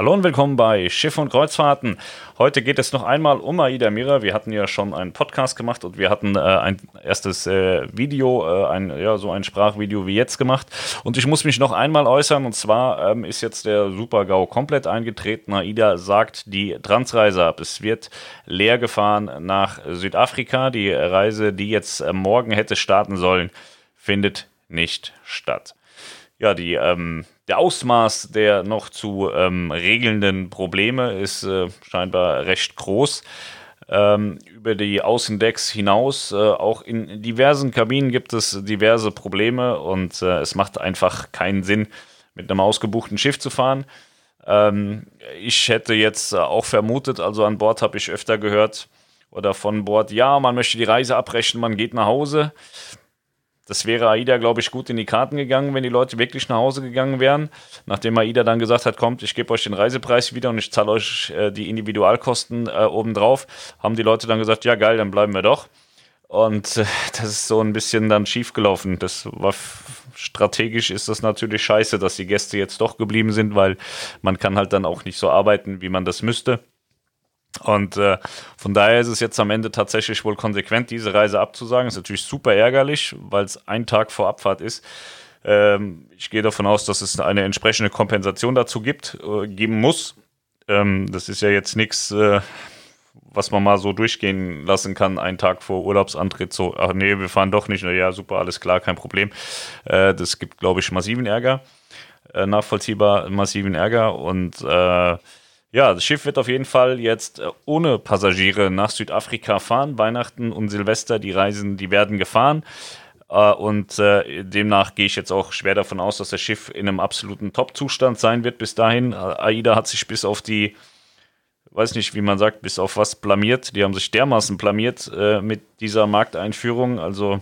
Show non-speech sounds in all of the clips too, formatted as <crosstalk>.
Hallo und willkommen bei Schiff und Kreuzfahrten. Heute geht es noch einmal um Aida Mira. Wir hatten ja schon einen Podcast gemacht und wir hatten äh, ein erstes äh, Video, äh, ein, ja, so ein Sprachvideo wie jetzt gemacht. Und ich muss mich noch einmal äußern und zwar ähm, ist jetzt der Super-GAU komplett eingetreten. Aida sagt die Transreise ab. Es wird leer gefahren nach Südafrika. Die Reise, die jetzt äh, morgen hätte starten sollen, findet nicht statt. Ja, die ähm, der Ausmaß der noch zu ähm, regelnden Probleme ist äh, scheinbar recht groß. Ähm, über die Außendecks hinaus, äh, auch in diversen Kabinen gibt es diverse Probleme und äh, es macht einfach keinen Sinn, mit einem ausgebuchten Schiff zu fahren. Ähm, ich hätte jetzt auch vermutet, also an Bord habe ich öfter gehört oder von Bord, ja, man möchte die Reise abbrechen, man geht nach Hause. Das wäre AIDA, glaube ich, gut in die Karten gegangen, wenn die Leute wirklich nach Hause gegangen wären. Nachdem AIDA dann gesagt hat, kommt, ich gebe euch den Reisepreis wieder und ich zahle euch äh, die Individualkosten äh, obendrauf, haben die Leute dann gesagt, ja geil, dann bleiben wir doch. Und äh, das ist so ein bisschen dann schiefgelaufen. Das war strategisch ist das natürlich scheiße, dass die Gäste jetzt doch geblieben sind, weil man kann halt dann auch nicht so arbeiten, wie man das müsste. Und äh, von daher ist es jetzt am Ende tatsächlich wohl konsequent, diese Reise abzusagen. Ist natürlich super ärgerlich, weil es ein Tag vor Abfahrt ist. Ähm, ich gehe davon aus, dass es eine entsprechende Kompensation dazu gibt, äh, geben muss. Ähm, das ist ja jetzt nichts, äh, was man mal so durchgehen lassen kann, einen Tag vor Urlaubsantritt. So, ach nee, wir fahren doch nicht. Na ja, super, alles klar, kein Problem. Äh, das gibt, glaube ich, massiven Ärger. Äh, nachvollziehbar massiven Ärger und äh, ja, das Schiff wird auf jeden Fall jetzt äh, ohne Passagiere nach Südafrika fahren. Weihnachten und Silvester, die Reisen, die werden gefahren. Äh, und äh, demnach gehe ich jetzt auch schwer davon aus, dass das Schiff in einem absoluten Top-Zustand sein wird bis dahin. AIDA hat sich bis auf die, weiß nicht, wie man sagt, bis auf was blamiert. Die haben sich dermaßen blamiert mit dieser Markteinführung. Also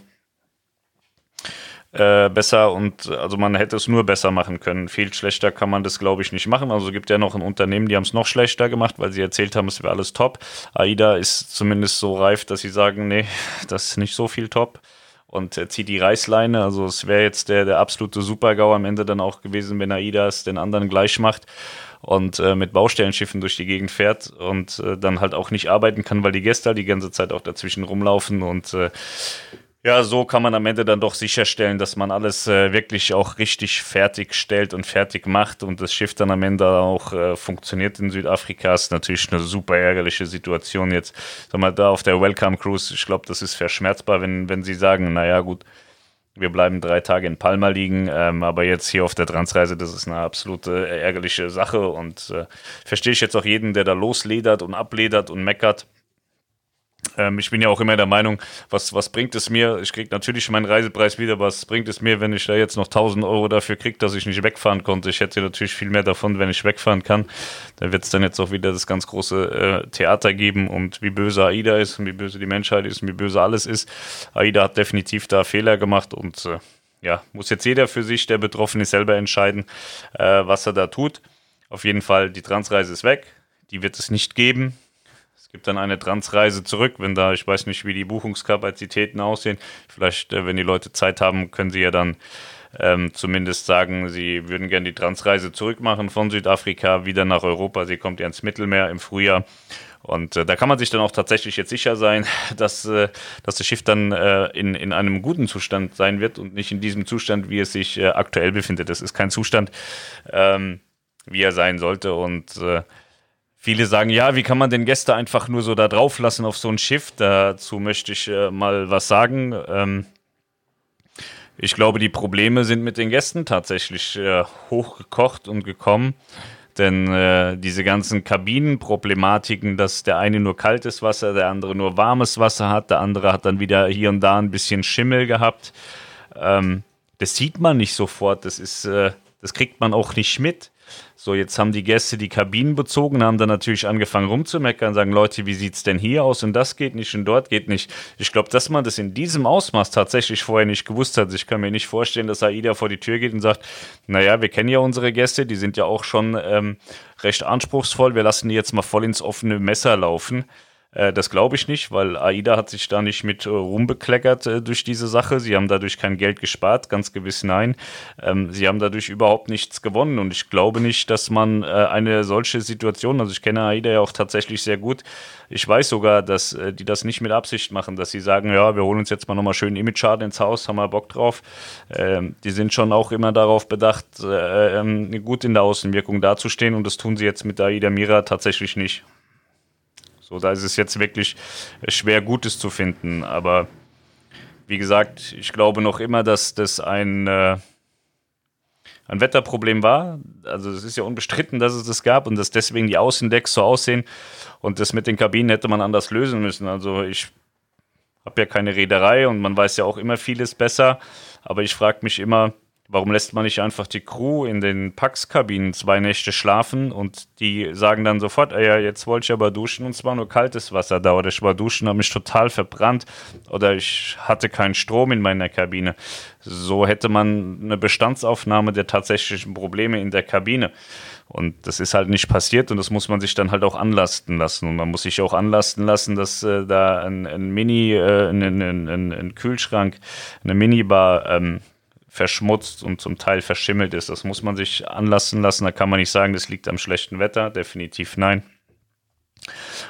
äh, besser und also man hätte es nur besser machen können. Viel schlechter kann man das, glaube ich, nicht machen. Also gibt ja noch ein Unternehmen, die haben es noch schlechter gemacht, weil sie erzählt haben, es wäre alles top. AIDA ist zumindest so reif, dass sie sagen, nee, <laughs> das ist nicht so viel top und äh, zieht die Reißleine. Also es wäre jetzt der, der absolute Supergau am Ende dann auch gewesen, wenn AIDA es den anderen gleich macht und äh, mit Baustellenschiffen durch die Gegend fährt und äh, dann halt auch nicht arbeiten kann, weil die Gäste halt die ganze Zeit auch dazwischen rumlaufen und äh, ja, so kann man am Ende dann doch sicherstellen, dass man alles äh, wirklich auch richtig fertig stellt und fertig macht und das Schiff dann am Ende auch äh, funktioniert in Südafrika. Ist natürlich eine super ärgerliche Situation jetzt. Sag mal, da auf der Welcome Cruise, ich glaube, das ist verschmerzbar, wenn, wenn sie sagen, naja, gut, wir bleiben drei Tage in Palma liegen, ähm, aber jetzt hier auf der Transreise, das ist eine absolute ärgerliche Sache und äh, verstehe ich jetzt auch jeden, der da losledert und abledert und meckert. Ähm, ich bin ja auch immer der Meinung, was, was bringt es mir? Ich kriege natürlich meinen Reisepreis wieder, was bringt es mir, wenn ich da jetzt noch 1000 Euro dafür kriege, dass ich nicht wegfahren konnte? Ich hätte natürlich viel mehr davon, wenn ich wegfahren kann. Da wird es dann jetzt auch wieder das ganz große äh, Theater geben und wie böse AIDA ist und wie böse die Menschheit ist und wie böse alles ist. AIDA hat definitiv da Fehler gemacht und äh, ja, muss jetzt jeder für sich, der betroffen ist, selber entscheiden, äh, was er da tut. Auf jeden Fall, die Transreise ist weg. Die wird es nicht geben gibt dann eine Transreise zurück, wenn da, ich weiß nicht, wie die Buchungskapazitäten aussehen. Vielleicht, äh, wenn die Leute Zeit haben, können sie ja dann ähm, zumindest sagen, sie würden gerne die Transreise zurückmachen von Südafrika wieder nach Europa. Sie kommt ja ins Mittelmeer im Frühjahr. Und äh, da kann man sich dann auch tatsächlich jetzt sicher sein, <laughs> dass, äh, dass das Schiff dann äh, in, in einem guten Zustand sein wird und nicht in diesem Zustand, wie es sich äh, aktuell befindet. Das ist kein Zustand, ähm, wie er sein sollte. Und äh, Viele sagen, ja, wie kann man den Gäste einfach nur so da drauf lassen auf so ein Schiff? Dazu möchte ich äh, mal was sagen. Ähm, ich glaube, die Probleme sind mit den Gästen tatsächlich äh, hochgekocht und gekommen. Denn äh, diese ganzen Kabinenproblematiken, dass der eine nur kaltes Wasser, der andere nur warmes Wasser hat, der andere hat dann wieder hier und da ein bisschen Schimmel gehabt. Ähm, das sieht man nicht sofort, das ist, äh, das kriegt man auch nicht mit. So, jetzt haben die Gäste die Kabinen bezogen, haben dann natürlich angefangen rumzumeckern, sagen, Leute, wie sieht's denn hier aus und das geht nicht und dort geht nicht. Ich glaube, dass man das in diesem Ausmaß tatsächlich vorher nicht gewusst hat. Ich kann mir nicht vorstellen, dass AIDA vor die Tür geht und sagt, naja, wir kennen ja unsere Gäste, die sind ja auch schon ähm, recht anspruchsvoll, wir lassen die jetzt mal voll ins offene Messer laufen. Äh, das glaube ich nicht, weil AIDA hat sich da nicht mit äh, rumbekleckert äh, durch diese Sache. Sie haben dadurch kein Geld gespart, ganz gewiss nein. Ähm, sie haben dadurch überhaupt nichts gewonnen und ich glaube nicht, dass man eine solche Situation, also ich kenne AIDA ja auch tatsächlich sehr gut, ich weiß sogar, dass die das nicht mit Absicht machen, dass sie sagen, ja, wir holen uns jetzt mal nochmal schön Image-Schaden ins Haus, haben wir Bock drauf. Ähm, die sind schon auch immer darauf bedacht, äh, ähm, gut in der Außenwirkung dazustehen und das tun sie jetzt mit AIDA Mira tatsächlich nicht. So, da ist es jetzt wirklich schwer, Gutes zu finden. Aber wie gesagt, ich glaube noch immer, dass das ein, äh, ein Wetterproblem war. Also es ist ja unbestritten, dass es das gab und dass deswegen die Außendecks so aussehen. Und das mit den Kabinen hätte man anders lösen müssen. Also ich habe ja keine Reederei und man weiß ja auch immer vieles besser. Aber ich frage mich immer, Warum lässt man nicht einfach die Crew in den Pax-Kabinen zwei Nächte schlafen und die sagen dann sofort, ey, ja, jetzt wollte ich aber duschen und zwar nur kaltes Wasser da oder ich war duschen, habe mich total verbrannt oder ich hatte keinen Strom in meiner Kabine. So hätte man eine Bestandsaufnahme der tatsächlichen Probleme in der Kabine. Und das ist halt nicht passiert und das muss man sich dann halt auch anlasten lassen. Und man muss sich auch anlasten lassen, dass äh, da ein, ein Mini, äh, ein, ein, ein, ein, Kühlschrank, eine Minibar ähm, verschmutzt und zum Teil verschimmelt ist. Das muss man sich anlassen lassen. Da kann man nicht sagen, das liegt am schlechten Wetter. Definitiv nein.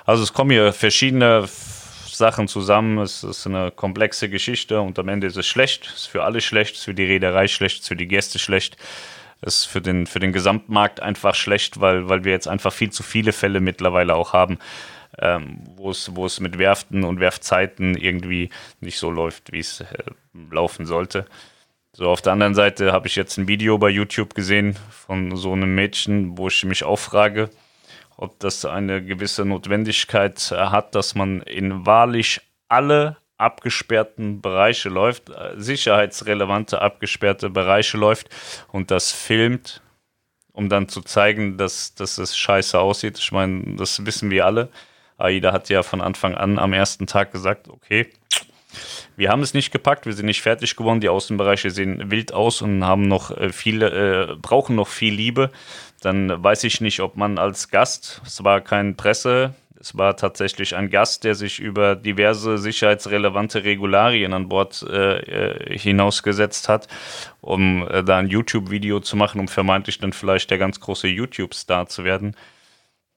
Also es kommen hier verschiedene Sachen zusammen. Es ist eine komplexe Geschichte und am Ende ist es schlecht. Es ist für alle schlecht, es ist für die Reederei schlecht, es ist für die Gäste schlecht. Es ist für den, für den Gesamtmarkt einfach schlecht, weil, weil wir jetzt einfach viel zu viele Fälle mittlerweile auch haben, ähm, wo, es, wo es mit Werften und Werfzeiten irgendwie nicht so läuft, wie es äh, laufen sollte. So, auf der anderen Seite habe ich jetzt ein Video bei YouTube gesehen von so einem Mädchen, wo ich mich auch frage, ob das eine gewisse Notwendigkeit hat, dass man in wahrlich alle abgesperrten Bereiche läuft, äh, sicherheitsrelevante abgesperrte Bereiche läuft und das filmt, um dann zu zeigen, dass, dass es scheiße aussieht. Ich meine, das wissen wir alle. AIDA hat ja von Anfang an am ersten Tag gesagt, okay, wir haben es nicht gepackt, wir sind nicht fertig geworden. Die Außenbereiche sehen wild aus und haben noch äh, viele, äh, brauchen noch viel Liebe. Dann weiß ich nicht, ob man als Gast, es war kein Presse, es war tatsächlich ein Gast, der sich über diverse sicherheitsrelevante Regularien an Bord äh, äh hinausgesetzt hat, um äh, da ein YouTube-Video zu machen, um vermeintlich dann vielleicht der ganz große YouTube-Star zu werden.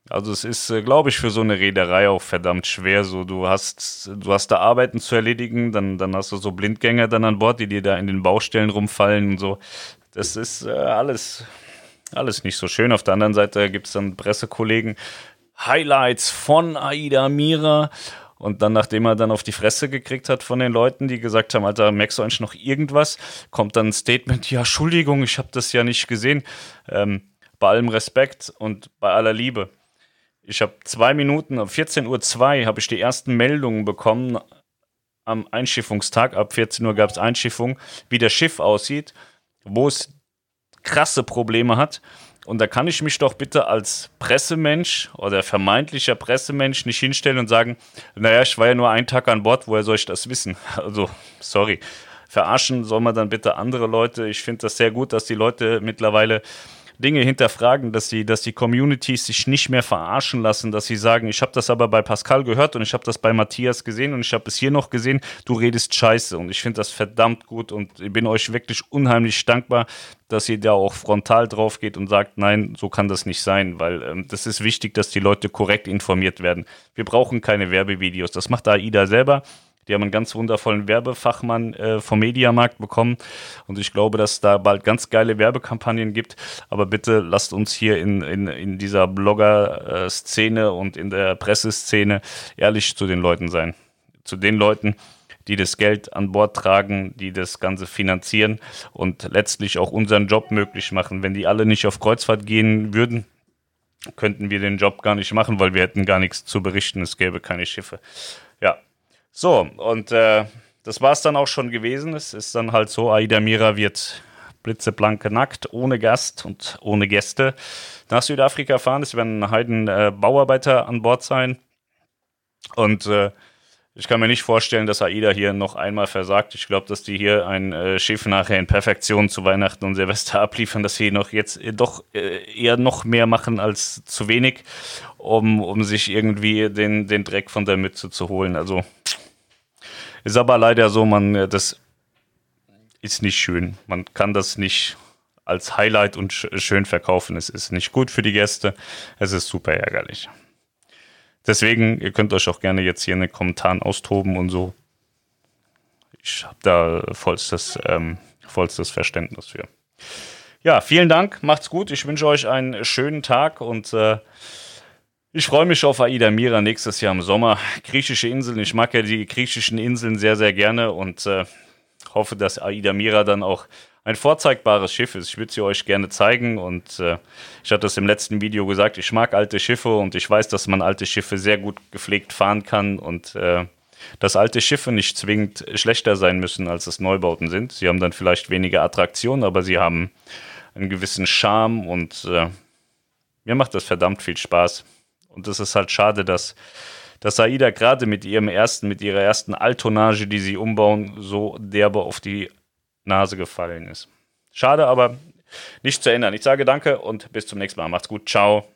Also es ist, äh, glaube ich, für so eine Reederei auch verdammt schwer. So, du hast, du hast da Arbeiten zu erledigen, dann, dann hast du so Blindgänger dann an Bord, die dir da in den Baustellen rumfallen und so. Das ist äh, alles, alles nicht so schön. Auf der anderen Seite gibt es dann Pressekollegen, Highlights von Aida Mira. Und dann, nachdem er dann auf die Fresse gekriegt hat von den Leuten, die gesagt haben, Alter, merkst du eigentlich noch irgendwas? Kommt dann ein Statement, ja, Entschuldigung, ich habe das ja nicht gesehen. Ähm, bei allem Respekt und bei aller Liebe ich habe zwei Minuten, um 14.02 Uhr habe ich die ersten Meldungen bekommen am Einschiffungstag. Ab 14 Uhr gab es Einschiffung, wie das Schiff aussieht, wo es krasse Probleme hat. Und da kann ich mich doch bitte als Pressemensch oder vermeintlicher Pressemensch nicht hinstellen und sagen, naja, ich war ja nur einen Tag an Bord, woher soll ich das wissen? <laughs> Also, sorry. Verarschen soll man dann bitte andere Leute. Ich finde das sehr gut, dass die Leute mittlerweile Dinge hinterfragen, dass die, dass die Communities sich nicht mehr verarschen lassen, dass sie sagen, ich habe das aber bei Pascal gehört und ich habe das bei Matthias gesehen und ich habe es hier noch gesehen, du redest scheiße und ich finde das verdammt gut und ich bin euch wirklich unheimlich dankbar, dass ihr da auch frontal drauf geht und sagt, nein, so kann das nicht sein, weil ähm, das ist wichtig, dass die Leute korrekt informiert werden. Wir brauchen keine Werbevideos, das macht AIDA selber. Die haben einen ganz wundervollen Werbefachmann äh, vom Mediamarkt bekommen. Und ich glaube, dass es da bald ganz geile Werbekampagnen gibt. Aber bitte lasst uns hier in, in, in dieser Blogger-Szene und in der Presseszene ehrlich zu den Leuten sein. Zu den Leuten, die das Geld an Bord tragen, die das Ganze finanzieren und letztlich auch unseren Job möglich machen. Wenn die alle nicht auf Kreuzfahrt gehen würden, könnten wir den Job gar nicht machen, weil wir hätten gar nichts zu berichten. Es gäbe keine Schiffe. Ja, so, und äh, das war es dann auch schon gewesen. Es ist dann halt so, Aida Mira wird blitzeblanke nackt, ohne Gast und ohne Gäste nach Südafrika fahren. Es werden Heiden äh, Bauarbeiter an Bord sein. Und äh, ich kann mir nicht vorstellen, dass AIDA hier noch einmal versagt. Ich glaube, dass die hier ein äh, Schiff nachher in Perfektion zu Weihnachten und Silvester <laughs> abliefern, dass sie noch jetzt äh, doch äh, eher noch mehr machen als zu wenig, um, um sich irgendwie den, den Dreck von der Mütze zu holen. Also ist aber leider so, man, äh, das ist nicht schön. Man kann das nicht als Highlight und sch schön verkaufen. Es ist nicht gut für die Gäste. Es ist super ärgerlich. Deswegen, ihr könnt euch auch gerne jetzt hier in den Kommentaren austoben und so. Ich habe da vollstes, ähm, vollstes Verständnis für. Ja, vielen Dank, macht's gut. Ich wünsche euch einen schönen Tag und äh, ich freue mich auf Aida Mira nächstes Jahr im Sommer. Griechische Inseln, ich mag ja die griechischen Inseln sehr, sehr gerne und äh, hoffe, dass Aida Mira dann auch ein vorzeigbares Schiff ist. Ich würde sie euch gerne zeigen und äh, ich hatte es im letzten Video gesagt, ich mag alte Schiffe und ich weiß, dass man alte Schiffe sehr gut gepflegt fahren kann und äh, dass alte Schiffe nicht zwingend schlechter sein müssen, als es Neubauten sind. Sie haben dann vielleicht weniger Attraktion, aber sie haben einen gewissen Charme und äh, mir macht das verdammt viel Spaß. Und es ist halt schade, dass, dass Aida gerade mit ihrem ersten, mit ihrer ersten Altonnage, die sie umbauen, so derbe auf die Nase gefallen ist. Schade, aber nicht zu ändern. Ich sage danke und bis zum nächsten Mal. Macht's gut. Ciao.